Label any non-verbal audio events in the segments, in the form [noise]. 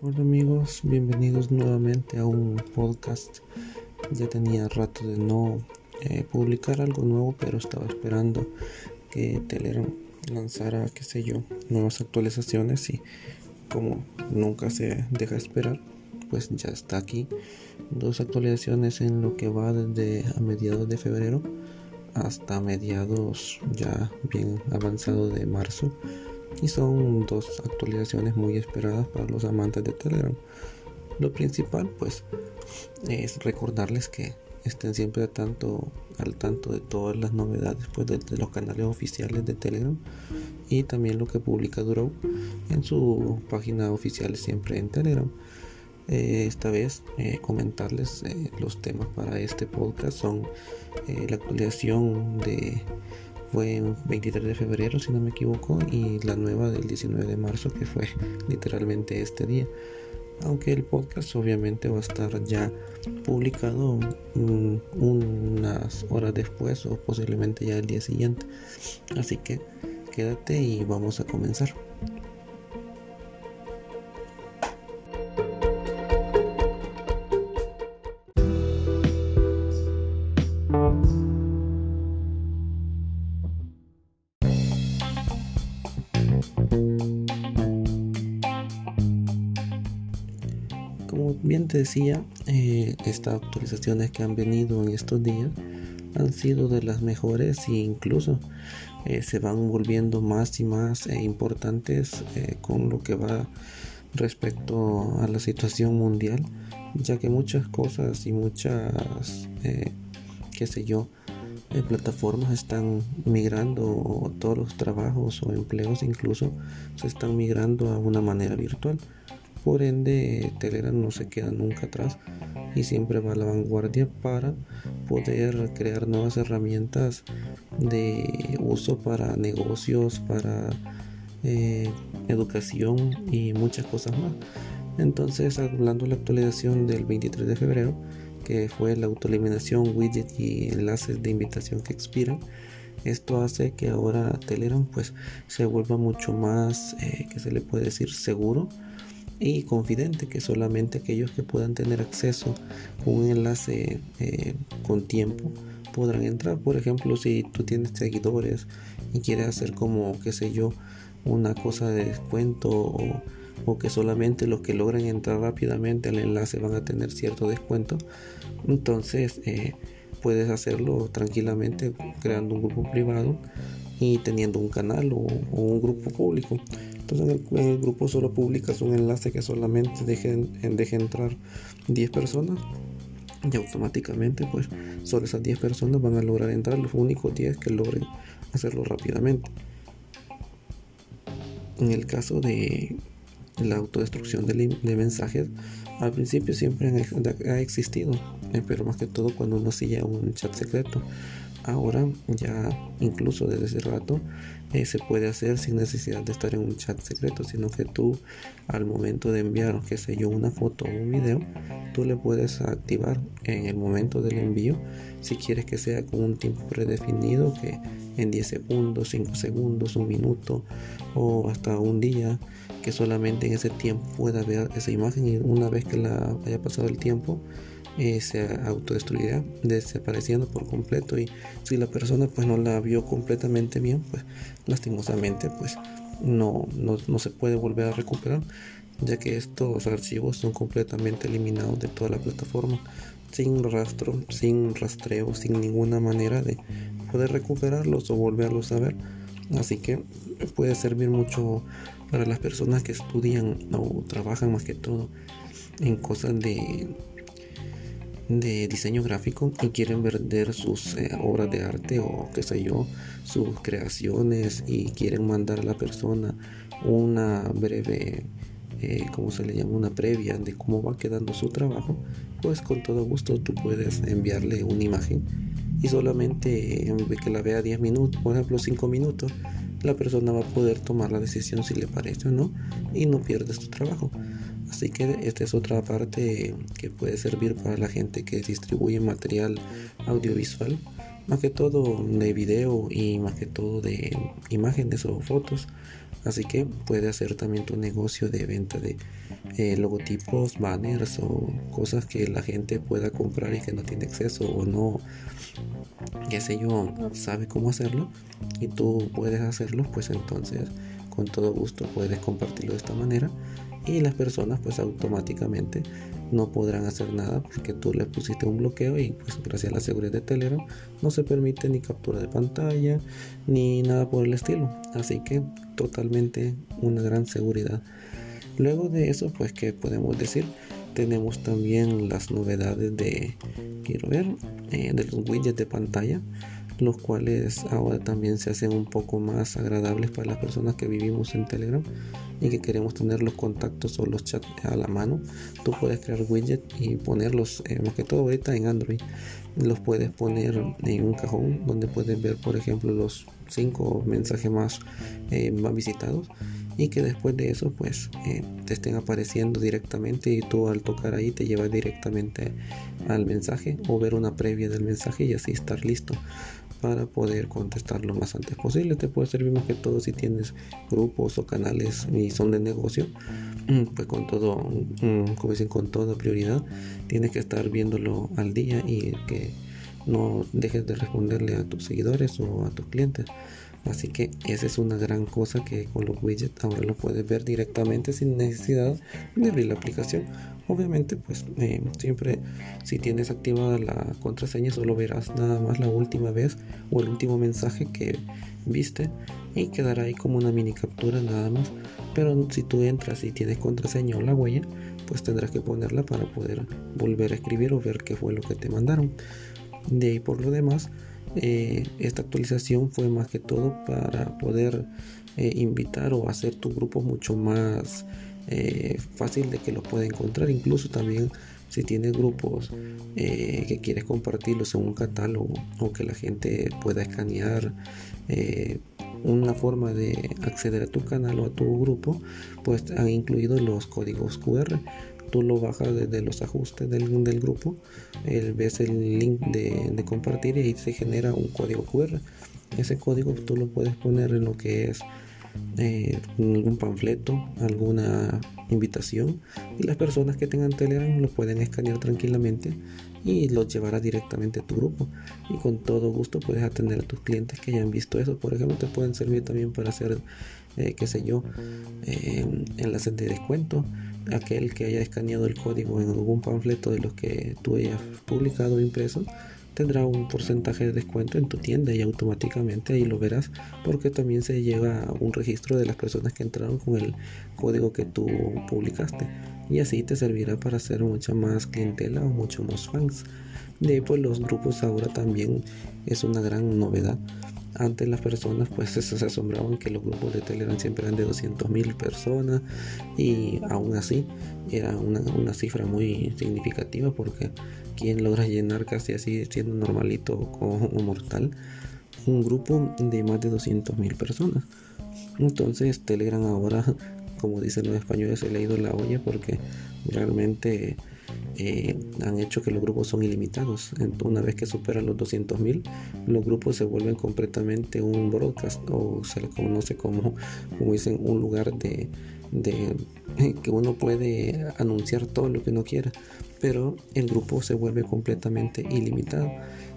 Hola amigos, bienvenidos nuevamente a un podcast. Ya tenía rato de no eh, publicar algo nuevo, pero estaba esperando que Telegram lanzara, qué sé yo, nuevas actualizaciones y como nunca se deja esperar, pues ya está aquí. Dos actualizaciones en lo que va desde a mediados de febrero hasta mediados ya bien avanzado de marzo y son dos actualizaciones muy esperadas para los amantes de Telegram. Lo principal pues es recordarles que estén siempre al tanto, al tanto de todas las novedades pues, de, los canales oficiales de Telegram y también lo que publica Duro en su página oficial siempre en Telegram. Eh, esta vez eh, comentarles eh, los temas para este podcast son la actualización de fue el 23 de febrero si no me equivoco y la nueva del 19 de marzo que fue literalmente este día. Aunque el podcast obviamente va a estar ya publicado unas horas después o posiblemente ya el día siguiente. Así que quédate y vamos a comenzar Como bien te decía, eh, estas actualizaciones que han venido en estos días han sido de las mejores e incluso eh, se van volviendo más y más eh, importantes con lo que va respecto a la situación mundial, ya que muchas cosas y muchas, qué sé yo, plataformas están migrando, todos los trabajos o empleos incluso se están migrando a una manera virtual. Por ende, Telegram no se queda nunca atrás y siempre va a la vanguardia para poder crear nuevas herramientas de uso para negocios, para eh, educación y muchas cosas más. Entonces, hablando de la actualización del 23 de febrero, que fue la autoeliminación, widget y enlaces de invitación que expiran, esto hace que ahora Telegram pues se vuelva mucho más, eh, que se le puede decir, seguro y confidente que solamente aquellos que puedan tener acceso a un enlace eh, con tiempo podrán entrar. Por ejemplo, si tú tienes seguidores y quieres hacer como, qué sé yo, una cosa de descuento o, que solamente los que logren entrar rápidamente al enlace van a tener cierto descuento, entonces eh, puedes hacerlo tranquilamente creando un grupo privado y teniendo un canal o un grupo público. Entonces en el, grupo solo publicas un enlace que solamente deje, deje entrar 10 personas y automáticamente pues solo esas 10 personas van a lograr entrar, los únicos 10 que logren hacerlo rápidamente. En el caso de la autodestrucción de, mensajes, al principio siempre ha existido, eh, pero más que todo cuando uno sigue un chat secreto ahora ya incluso desde ese rato eh, se puede hacer sin necesidad de estar en un chat secreto sino que tú al momento de enviar que sé yo una foto o un video tú le puedes activar en el momento del envío. Si quieres que sea con un tiempo predefinido que en 10 segundos 5 segundos un minuto o hasta un día que solamente en ese tiempo pueda ver esa imagen y una vez que la haya pasado el tiempo se autodestruirá desapareciendo por completo y si la persona pues no la vio completamente bien pues lastimosamente pues no, no, se puede volver a recuperar ya que estos archivos son completamente eliminados de toda la plataforma sin rastro, sin rastreo, sin ninguna manera de poder recuperarlos o volverlos a ver. Así que puede servir mucho para las personas que estudian o trabajan más que todo en cosas de de diseño gráfico y quieren vender sus eh, obras de arte o qué sé yo, sus creaciones y quieren mandar a la persona una breve, eh, ¿cómo se le llama? Una previa de cómo va quedando su trabajo, pues con todo gusto tú puedes enviarle una imagen y solamente en vez que la vea 10 minutos, por ejemplo 5 minutos, la persona va a poder tomar la decisión si le parece o no y no pierdes tu trabajo. Así que esta es otra parte que puede servir para la gente que distribuye material audiovisual más que todo de video y más que todo de imágenes o fotos. Así que puede hacer también tu negocio de venta de eh, logotipos, banners o cosas que la gente pueda comprar y que no tiene acceso o no, qué sé yo, sabe cómo hacerlo y tú puedes hacerlo, pues entonces con todo gusto puedes compartirlo de esta manera y las personas pues automáticamente no podrán hacer nada porque tú le pusiste un bloqueo y pues gracias a la seguridad de Telegram no se permite ni captura de pantalla ni nada por el estilo. Así que totalmente una gran seguridad. Luego de eso pues que podemos decir tenemos también las novedades de quiero ver eh, de los widgets de pantalla los cuales ahora también se hacen un poco más agradables para las personas que vivimos en Telegram y que queremos tener los contactos o los chats a la mano. Tú puedes crear widget y ponerlos, eh, más que todo ahorita en Android, los puedes poner en un cajón donde puedes ver, por ejemplo, los cinco mensajes más, eh, más visitados y que después de eso pues eh, te estén apareciendo directamente y tú al tocar ahí te llevas directamente al mensaje o ver una previa del mensaje y así estar listo para poder contestar lo más antes posible. Te puede servir más que todo si tienes grupos o canales y son de negocio, mm, pues con todo, mm, como dicen, con toda prioridad, tienes que estar viéndolo al día y que no dejes de responderle a tus seguidores o a tus clientes. Así que esa es una gran cosa que con los widgets ahora lo puedes ver directamente sin necesidad de abrir la aplicación. Obviamente, pues eh, siempre si tienes activada la contraseña solo verás nada más la última vez o el último mensaje que viste y quedará ahí como una mini captura nada más. Pero si tú entras y tienes contraseña o la huella, pues tendrás que ponerla para poder volver a escribir o ver qué fue lo que te mandaron. De ahí por lo demás, eh, esta actualización fue más que todo para poder eh, invitar o hacer tu grupo mucho más eh, fácil de que lo pueda encontrar. Incluso también si tienes grupos que quieres compartirlos en un catálogo o que la gente pueda escanear una forma de acceder a tu canal o a tu grupo, pues han incluido los códigos QR tú lo bajas desde los ajustes del, del grupo, ves el link de, compartir y ahí se genera un código QR. Ese código tú lo puedes poner en lo que es eh, algún panfleto, alguna invitación y las personas que tengan Telegram lo pueden escanear tranquilamente y los llevará directamente a tu grupo y con todo gusto puedes atender a tus clientes que hayan visto eso por ejemplo te pueden servir también para hacer eh, qué sé yo eh, enlaces de descuento aquel que haya escaneado el código en algún panfleto de los que tú hayas publicado o impreso tendrá un porcentaje de descuento en tu tienda y automáticamente ahí lo verás porque también se lleva un registro de las personas que entraron con el código que tú publicaste y así te servirá para hacer mucha más clientela o mucho más fans. De ahí pues los grupos ahora también es una gran novedad antes las personas pues se asombraban que los grupos de Telegram siempre eran de 200.000 personas y aún así era una, cifra muy significativa porque quien logra llenar casi así siendo normalito o mortal un grupo de más de 200.000 personas. Entonces Telegram ahora, como dicen los españoles, se le ha ido la olla porque realmente eh, han hecho que los grupos son ilimitados. Una vez que superan los 200.000, los grupos se vuelven completamente un broadcast o se le conoce como, como dicen, un lugar de, de [laughs] que uno puede anunciar todo lo que uno quiera, pero el grupo se vuelve completamente ilimitado.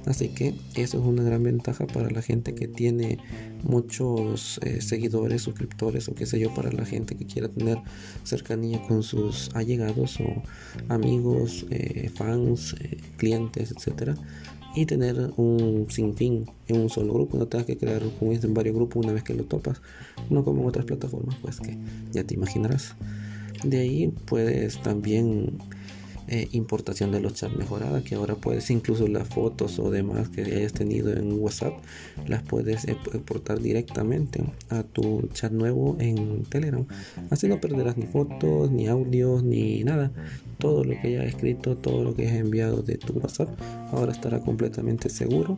Así que eso es una gran ventaja para la gente que tiene muchos eh, seguidores, suscriptores o qué sé yo, para la gente que quiera tener cercanía con sus allegados o amigos, eh, fans, eh, clientes, etcétera y tener un sinfín en un solo grupo. No tengas que crear como en varios grupos una vez que lo topas. No como en otras plataformas, pues que ya te imaginarás. De ahí puedes también eh, importación de los chats mejorada que ahora puedes incluso las fotos o demás que hayas tenido en WhatsApp las puedes exportar directamente a tu chat nuevo en Telegram. Así no perderás ni fotos ni audios ni nada. Todo lo que hayas escrito todo lo que hayas enviado de tu WhatsApp ahora estará completamente seguro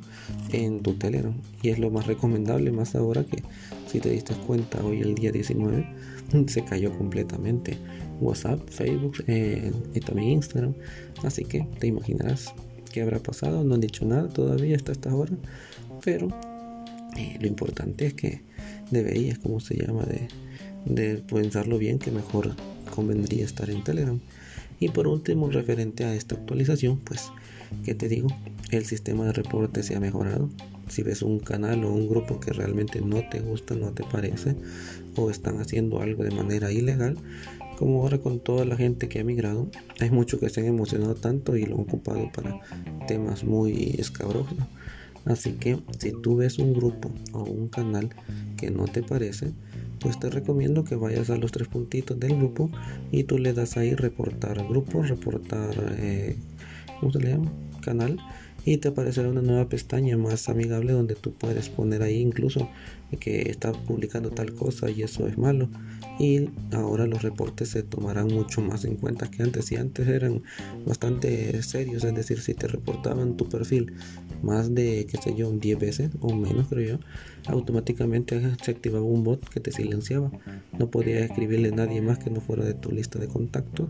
en tu Telegram. Y es lo más recomendable más ahora que si te diste cuenta hoy el día 19 [laughs] se cayó completamente WhatsApp, Facebook eh, y también Instagram. Así que te imaginarás qué habrá pasado, no han dicho nada todavía hasta esta hora, pero eh, lo importante es que deberías, como se llama, de, de pensarlo bien, que mejor convendría estar en Telegram. Y por último, referente a esta actualización, pues, ¿qué te digo? El sistema de reporte se ha mejorado. Si ves un canal o un grupo que realmente no te gusta, no te parece, o están haciendo algo de manera ilegal, como ahora con toda la gente que ha migrado, hay muchos que se han emocionado tanto y lo han ocupado para temas muy escabrosos. Así que si tú ves un grupo o un canal que no te parece, pues te recomiendo que vayas a los tres puntitos del grupo y tú le das ahí reportar grupo, reportar, eh, ¿cómo se le llama? Canal y te aparecerá una nueva pestaña más amigable donde tú puedes poner ahí incluso que está publicando tal cosa y eso es malo y ahora los reportes se tomarán mucho más en cuenta que antes y antes eran bastante serios es decir si te reportaban tu perfil más de qué sé yo 10 veces o menos creo yo automáticamente se activaba un bot que te silenciaba. No podías escribirle a nadie más que no fuera de tu lista de contactos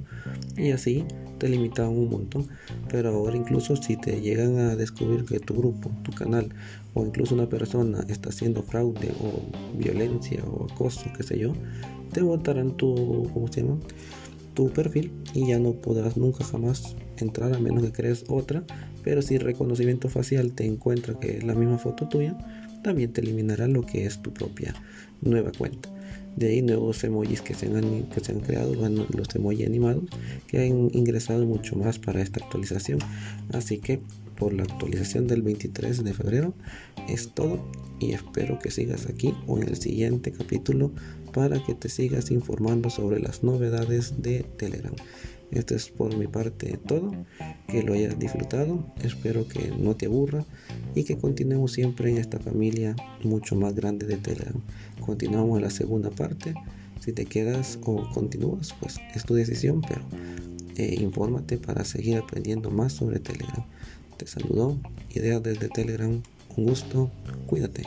y así te limitaban un montón. Pero ahora incluso si te llegan a descubrir que tu grupo tu canal o incluso una persona está haciendo fraude o violencia o acoso qué sé yo te botarán tu, ¿cómo se llama? tu perfil y ya no podrás nunca jamás entrar a menos que crees otra. Pero si reconocimiento facial te encuentra que es la misma foto tuya, también te eliminará lo que es tu propia nueva cuenta. De ahí nuevos emojis que se han, que se han creado, los emojis animados, que han ingresado mucho más para esta actualización. Así que por la actualización del 23 de febrero es todo y espero que sigas aquí o en el siguiente capítulo para que te sigas informando sobre las novedades de Telegram. Esto es por mi parte todo, que lo hayas disfrutado, espero que no te aburra y que continuemos siempre en esta familia mucho más grande de Telegram. Continuamos en la segunda parte, si te quedas o continúas, pues es tu decisión, pero eh, infórmate para seguir aprendiendo más sobre Telegram. Te saludo, ideas desde Telegram, un gusto, cuídate.